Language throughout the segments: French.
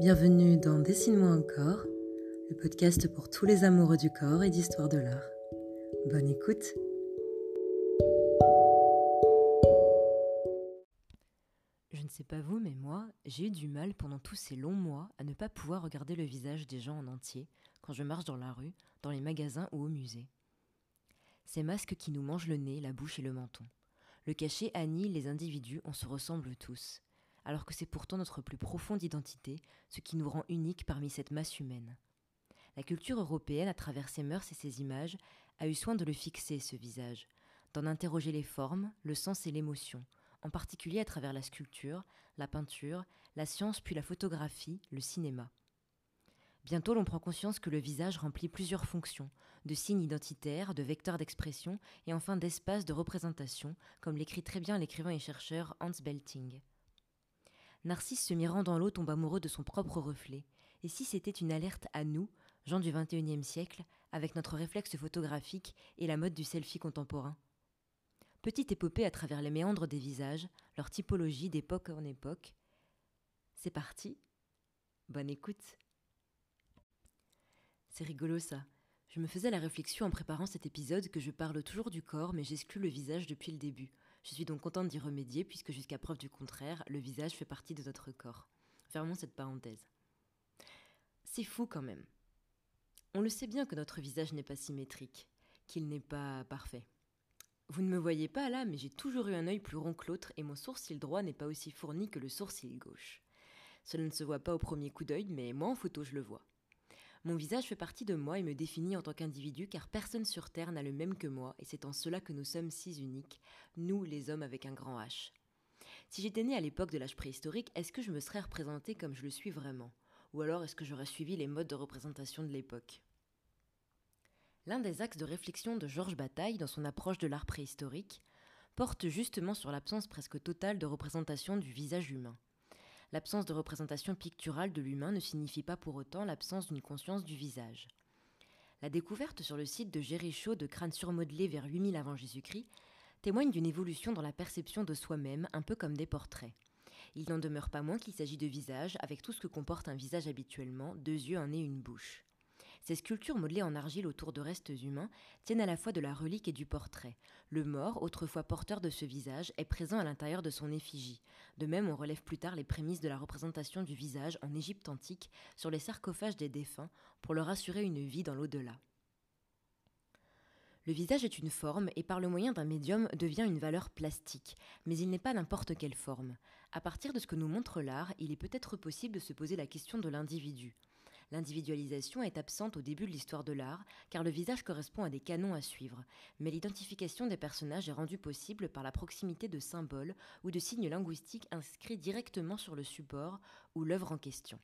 Bienvenue dans Dessine-moi encore, le podcast pour tous les amoureux du corps et d'histoire de l'art. Bonne écoute Je ne sais pas vous, mais moi, j'ai eu du mal pendant tous ces longs mois à ne pas pouvoir regarder le visage des gens en entier quand je marche dans la rue, dans les magasins ou au musée. Ces masques qui nous mangent le nez, la bouche et le menton. Le cachet annihile les individus, on se ressemble tous alors que c'est pourtant notre plus profonde identité, ce qui nous rend uniques parmi cette masse humaine. La culture européenne, à travers ses mœurs et ses images, a eu soin de le fixer, ce visage, d'en interroger les formes, le sens et l'émotion, en particulier à travers la sculpture, la peinture, la science puis la photographie, le cinéma. Bientôt l'on prend conscience que le visage remplit plusieurs fonctions, de signes identitaires, de vecteurs d'expression et enfin d'espaces de représentation, comme l'écrit très bien l'écrivain et chercheur Hans Belting. Narcisse se mirant dans l'eau tombe amoureux de son propre reflet. Et si c'était une alerte à nous, gens du XXIe siècle, avec notre réflexe photographique et la mode du selfie contemporain? Petite épopée à travers les méandres des visages, leur typologie d'époque en époque. C'est parti. Bonne écoute. C'est rigolo ça. Je me faisais la réflexion en préparant cet épisode que je parle toujours du corps mais j'exclus le visage depuis le début. Je suis donc contente d'y remédier puisque jusqu'à preuve du contraire, le visage fait partie de notre corps. Fermons cette parenthèse. C'est fou quand même. On le sait bien que notre visage n'est pas symétrique, qu'il n'est pas parfait. Vous ne me voyez pas là, mais j'ai toujours eu un œil plus rond que l'autre et mon sourcil droit n'est pas aussi fourni que le sourcil gauche. Cela ne se voit pas au premier coup d'œil, mais moi en photo je le vois. Mon visage fait partie de moi et me définit en tant qu'individu car personne sur Terre n'a le même que moi et c'est en cela que nous sommes si uniques, nous les hommes avec un grand H. Si j'étais né à l'époque de l'âge préhistorique, est-ce que je me serais représenté comme je le suis vraiment? Ou alors est-ce que j'aurais suivi les modes de représentation de l'époque? L'un des axes de réflexion de Georges Bataille dans son approche de l'art préhistorique porte justement sur l'absence presque totale de représentation du visage humain. L'absence de représentation picturale de l'humain ne signifie pas pour autant l'absence d'une conscience du visage. La découverte sur le site de Jéricho de crânes surmodelés vers 8000 avant Jésus-Christ témoigne d'une évolution dans la perception de soi-même, un peu comme des portraits. Il n'en demeure pas moins qu'il s'agit de visages, avec tout ce que comporte un visage habituellement, deux yeux, un nez, une bouche. Ces sculptures modelées en argile autour de restes humains tiennent à la fois de la relique et du portrait. Le mort, autrefois porteur de ce visage, est présent à l'intérieur de son effigie. De même, on relève plus tard les prémices de la représentation du visage en Égypte antique sur les sarcophages des défunts pour leur assurer une vie dans l'au-delà. Le visage est une forme et par le moyen d'un médium devient une valeur plastique, mais il n'est pas n'importe quelle forme. À partir de ce que nous montre l'art, il est peut-être possible de se poser la question de l'individu. L'individualisation est absente au début de l'histoire de l'art, car le visage correspond à des canons à suivre, mais l'identification des personnages est rendue possible par la proximité de symboles ou de signes linguistiques inscrits directement sur le support ou l'œuvre en question.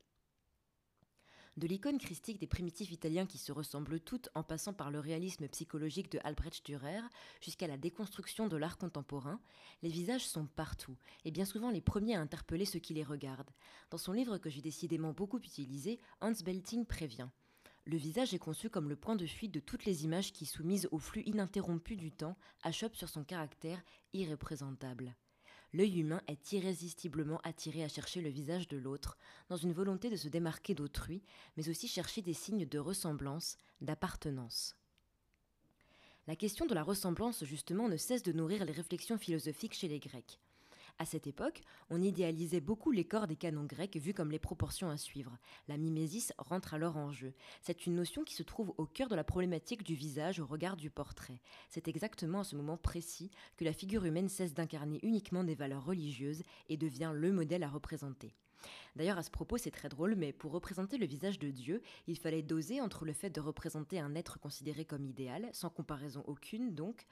De l'icône christique des primitifs italiens qui se ressemblent toutes en passant par le réalisme psychologique de Albrecht Dürer jusqu'à la déconstruction de l'art contemporain, les visages sont partout et bien souvent les premiers à interpeller ceux qui les regardent. Dans son livre que j'ai décidément beaucoup utilisé, Hans Belting prévient. Le visage est conçu comme le point de fuite de toutes les images qui, soumises au flux ininterrompu du temps, achoppent sur son caractère irreprésentable l'œil humain est irrésistiblement attiré à chercher le visage de l'autre, dans une volonté de se démarquer d'autrui, mais aussi chercher des signes de ressemblance, d'appartenance. La question de la ressemblance, justement, ne cesse de nourrir les réflexions philosophiques chez les Grecs. À cette époque, on idéalisait beaucoup les corps des canons grecs vus comme les proportions à suivre. La mimésis rentre alors en jeu. C'est une notion qui se trouve au cœur de la problématique du visage au regard du portrait. C'est exactement à ce moment précis que la figure humaine cesse d'incarner uniquement des valeurs religieuses et devient le modèle à représenter. D'ailleurs, à ce propos, c'est très drôle, mais pour représenter le visage de Dieu, il fallait doser entre le fait de représenter un être considéré comme idéal, sans comparaison aucune donc,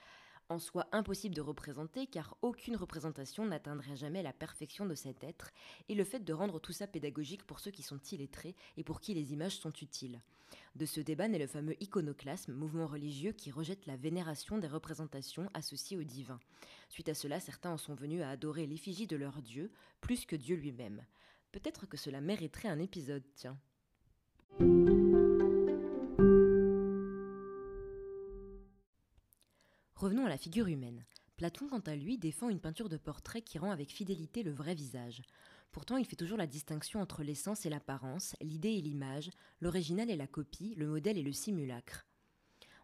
en soi impossible de représenter car aucune représentation n'atteindrait jamais la perfection de cet être, et le fait de rendre tout ça pédagogique pour ceux qui sont illettrés et pour qui les images sont utiles. De ce débat naît le fameux iconoclasme, mouvement religieux qui rejette la vénération des représentations associées au divin. Suite à cela, certains en sont venus à adorer l'effigie de leur Dieu plus que Dieu lui-même. Peut-être que cela mériterait un épisode, tiens. Revenons à la figure humaine. Platon, quant à lui, défend une peinture de portrait qui rend avec fidélité le vrai visage. Pourtant, il fait toujours la distinction entre l'essence et l'apparence, l'idée et l'image, l'original et la copie, le modèle et le simulacre.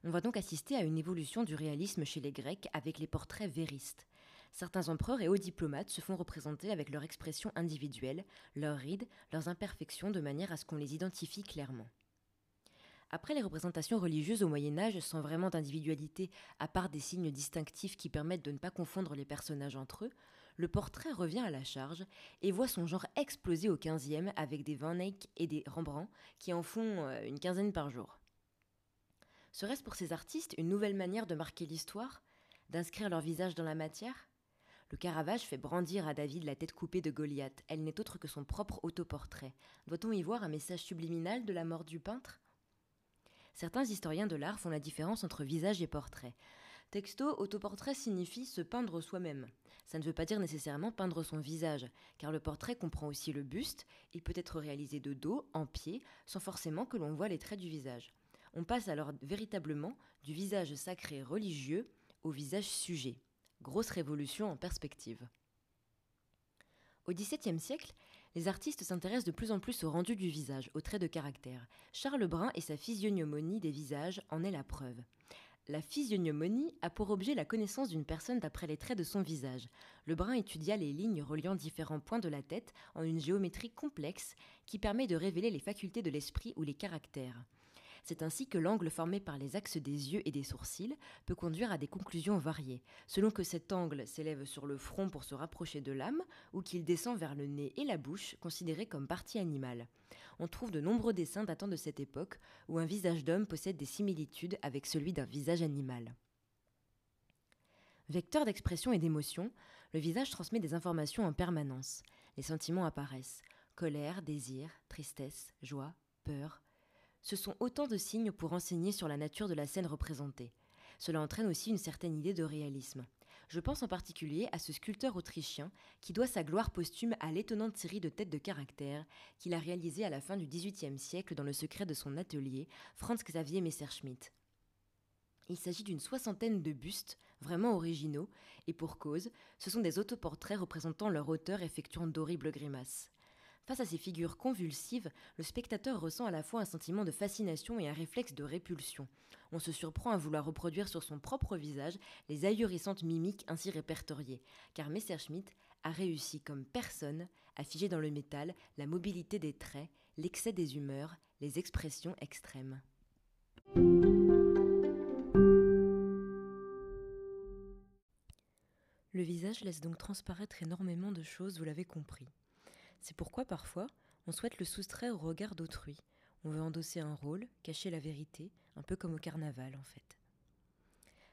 On va donc assister à une évolution du réalisme chez les Grecs avec les portraits véristes. Certains empereurs et hauts diplomates se font représenter avec leur expression individuelle, leurs rides, leurs imperfections de manière à ce qu'on les identifie clairement. Après les représentations religieuses au Moyen Âge sans vraiment d'individualité, à part des signes distinctifs qui permettent de ne pas confondre les personnages entre eux, le portrait revient à la charge et voit son genre exploser au XVe avec des Van Eyck et des Rembrandt qui en font euh, une quinzaine par jour. Serait-ce pour ces artistes une nouvelle manière de marquer l'histoire? D'inscrire leur visage dans la matière? Le Caravage fait brandir à David la tête coupée de Goliath. Elle n'est autre que son propre autoportrait. Doit-on y voir un message subliminal de la mort du peintre? Certains historiens de l'art font la différence entre visage et portrait. Texto, autoportrait signifie se peindre soi-même. Ça ne veut pas dire nécessairement peindre son visage, car le portrait comprend aussi le buste, il peut être réalisé de dos, en pied, sans forcément que l'on voit les traits du visage. On passe alors véritablement du visage sacré religieux au visage sujet. Grosse révolution en perspective. Au XVIIe siècle, les artistes s'intéressent de plus en plus au rendu du visage, aux traits de caractère. Charles Brun et sa physiognomonie des visages en est la preuve. La physiognomonie a pour objet la connaissance d'une personne d'après les traits de son visage. Le Brun étudia les lignes reliant différents points de la tête en une géométrie complexe qui permet de révéler les facultés de l'esprit ou les caractères. C'est ainsi que l'angle formé par les axes des yeux et des sourcils peut conduire à des conclusions variées, selon que cet angle s'élève sur le front pour se rapprocher de l'âme ou qu'il descend vers le nez et la bouche, considérés comme partie animale. On trouve de nombreux dessins datant de cette époque où un visage d'homme possède des similitudes avec celui d'un visage animal. Vecteur d'expression et d'émotion, le visage transmet des informations en permanence. Les sentiments apparaissent colère, désir, tristesse, joie, peur, ce sont autant de signes pour enseigner sur la nature de la scène représentée. Cela entraîne aussi une certaine idée de réalisme. Je pense en particulier à ce sculpteur autrichien qui doit sa gloire posthume à l'étonnante série de têtes de caractère qu'il a réalisée à la fin du XVIIIe siècle dans le secret de son atelier, Franz Xavier Messerschmitt. Il s'agit d'une soixantaine de bustes, vraiment originaux, et pour cause, ce sont des autoportraits représentant leur auteur effectuant d'horribles grimaces. Face à ces figures convulsives, le spectateur ressent à la fois un sentiment de fascination et un réflexe de répulsion. On se surprend à vouloir reproduire sur son propre visage les ahurissantes mimiques ainsi répertoriées, car Messerschmitt a réussi comme personne à figer dans le métal la mobilité des traits, l'excès des humeurs, les expressions extrêmes. Le visage laisse donc transparaître énormément de choses, vous l'avez compris. C'est pourquoi parfois on souhaite le soustraire au regard d'autrui. On veut endosser un rôle, cacher la vérité, un peu comme au carnaval en fait.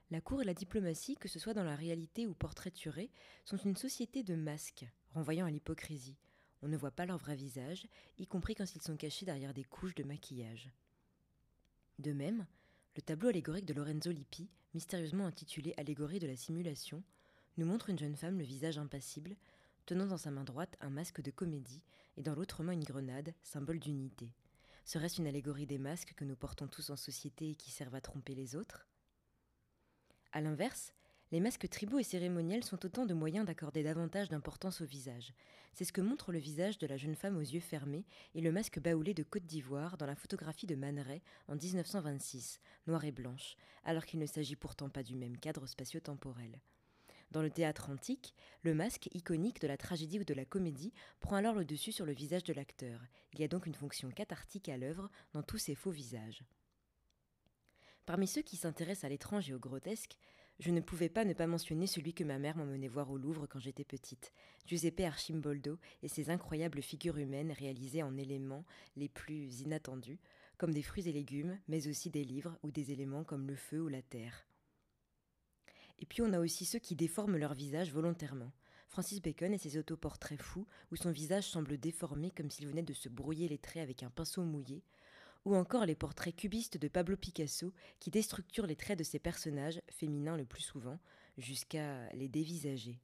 La cour et la diplomatie, que ce soit dans la réalité ou portraiturée, sont une société de masques, renvoyant à l'hypocrisie. On ne voit pas leur vrai visage, y compris quand ils sont cachés derrière des couches de maquillage. De même, le tableau allégorique de Lorenzo Lippi, mystérieusement intitulé Allégorie de la simulation, nous montre une jeune femme le visage impassible, tenant dans sa main droite un masque de comédie et dans l'autre main une grenade, symbole d'unité. Serait-ce une allégorie des masques que nous portons tous en société et qui servent à tromper les autres A l'inverse, les masques tribaux et cérémoniels sont autant de moyens d'accorder davantage d'importance au visage. C'est ce que montre le visage de la jeune femme aux yeux fermés et le masque baoulé de Côte d'Ivoire dans la photographie de Man en 1926, noir et blanche, alors qu'il ne s'agit pourtant pas du même cadre spatio-temporel. Dans le théâtre antique, le masque, iconique de la tragédie ou de la comédie, prend alors le dessus sur le visage de l'acteur. Il y a donc une fonction cathartique à l'œuvre dans tous ces faux visages. Parmi ceux qui s'intéressent à l'étrange et au grotesque, je ne pouvais pas ne pas mentionner celui que ma mère m'emmenait voir au Louvre quand j'étais petite, Giuseppe Archimboldo et ses incroyables figures humaines réalisées en éléments les plus inattendus, comme des fruits et légumes, mais aussi des livres ou des éléments comme le feu ou la terre. Et puis on a aussi ceux qui déforment leur visage volontairement. Francis Bacon et ses autoportraits fous, où son visage semble déformé comme s'il venait de se brouiller les traits avec un pinceau mouillé, ou encore les portraits cubistes de Pablo Picasso qui déstructurent les traits de ses personnages, féminins le plus souvent, jusqu'à les dévisager.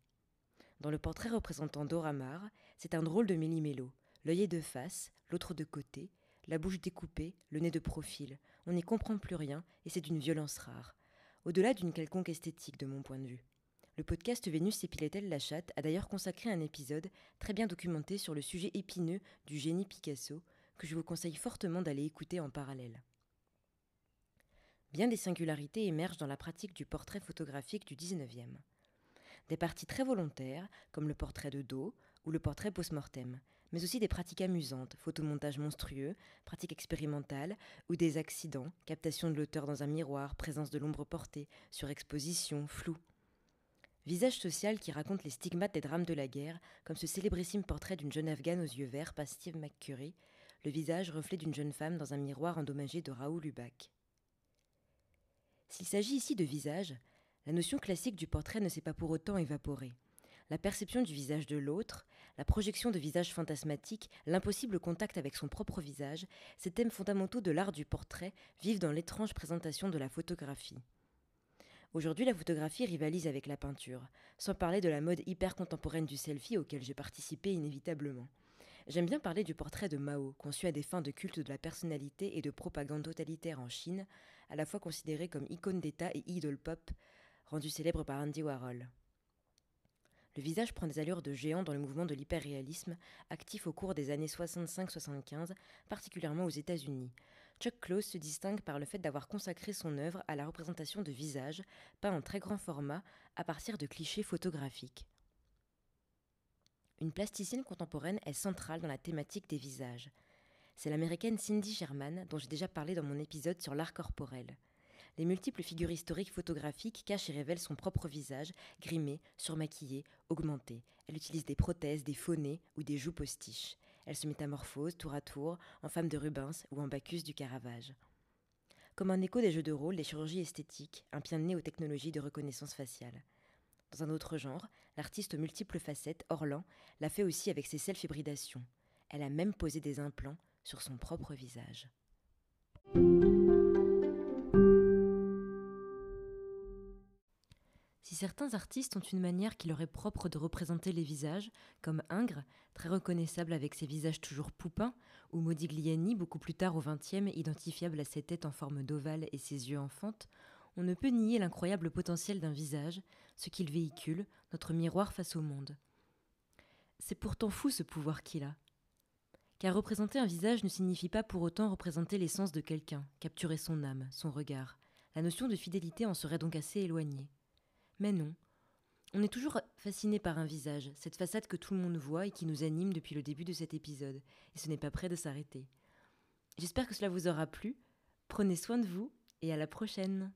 Dans le portrait représentant Dora Maar, c'est un drôle de méli-mélo, l'œil est de face, l'autre de côté, la bouche découpée, le nez de profil. On n'y comprend plus rien et c'est d'une violence rare au-delà d'une quelconque esthétique de mon point de vue. Le podcast Vénus épilatel la chatte a d'ailleurs consacré un épisode très bien documenté sur le sujet épineux du génie Picasso, que je vous conseille fortement d'aller écouter en parallèle. Bien des singularités émergent dans la pratique du portrait photographique du XIXe. Des parties très volontaires, comme le portrait de dos ou le portrait post-mortem, mais aussi des pratiques amusantes, photomontage monstrueux, pratiques expérimentales ou des accidents, captation de l'auteur dans un miroir, présence de l'ombre portée, surexposition, flou. Visage social qui raconte les stigmates des drames de la guerre, comme ce célébrissime portrait d'une jeune afghane aux yeux verts par Steve McCurry, le visage reflet d'une jeune femme dans un miroir endommagé de Raoul Lubac. S'il s'agit ici de visage, la notion classique du portrait ne s'est pas pour autant évaporée. La perception du visage de l'autre, la projection de visage fantasmatique, l'impossible contact avec son propre visage, ces thèmes fondamentaux de l'art du portrait vivent dans l'étrange présentation de la photographie. Aujourd'hui, la photographie rivalise avec la peinture, sans parler de la mode hyper contemporaine du selfie auquel j'ai participé inévitablement. J'aime bien parler du portrait de Mao, conçu à des fins de culte de la personnalité et de propagande totalitaire en Chine, à la fois considéré comme icône d'État et idole pop, rendu célèbre par Andy Warhol. Le visage prend des allures de géant dans le mouvement de l'hyperréalisme, actif au cours des années 65-75, particulièrement aux États-Unis. Chuck Close se distingue par le fait d'avoir consacré son œuvre à la représentation de visages, peints en très grand format, à partir de clichés photographiques. Une plasticienne contemporaine est centrale dans la thématique des visages. C'est l'américaine Cindy Sherman, dont j'ai déjà parlé dans mon épisode sur l'art corporel. Les multiples figures historiques photographiques cachent et révèlent son propre visage, grimé, surmaquillé, augmenté. Elle utilise des prothèses, des faux ou des joues postiches. Elle se métamorphose tour à tour en femme de Rubens ou en Bacchus du Caravage. Comme un écho des jeux de rôle, des chirurgies esthétiques, un pied de nez aux technologies de reconnaissance faciale. Dans un autre genre, l'artiste aux multiples facettes, Orlan, l'a fait aussi avec ses self-hybridations. Elle a même posé des implants sur son propre visage. Certains artistes ont une manière qui leur est propre de représenter les visages, comme Ingres, très reconnaissable avec ses visages toujours poupins, ou Modigliani, beaucoup plus tard au XXe, identifiable à ses têtes en forme d'ovale et ses yeux en on ne peut nier l'incroyable potentiel d'un visage, ce qu'il véhicule, notre miroir face au monde. C'est pourtant fou ce pouvoir qu'il a. Car représenter un visage ne signifie pas pour autant représenter l'essence de quelqu'un, capturer son âme, son regard. La notion de fidélité en serait donc assez éloignée. Mais non. On est toujours fasciné par un visage, cette façade que tout le monde voit et qui nous anime depuis le début de cet épisode, et ce n'est pas prêt de s'arrêter. J'espère que cela vous aura plu. Prenez soin de vous et à la prochaine.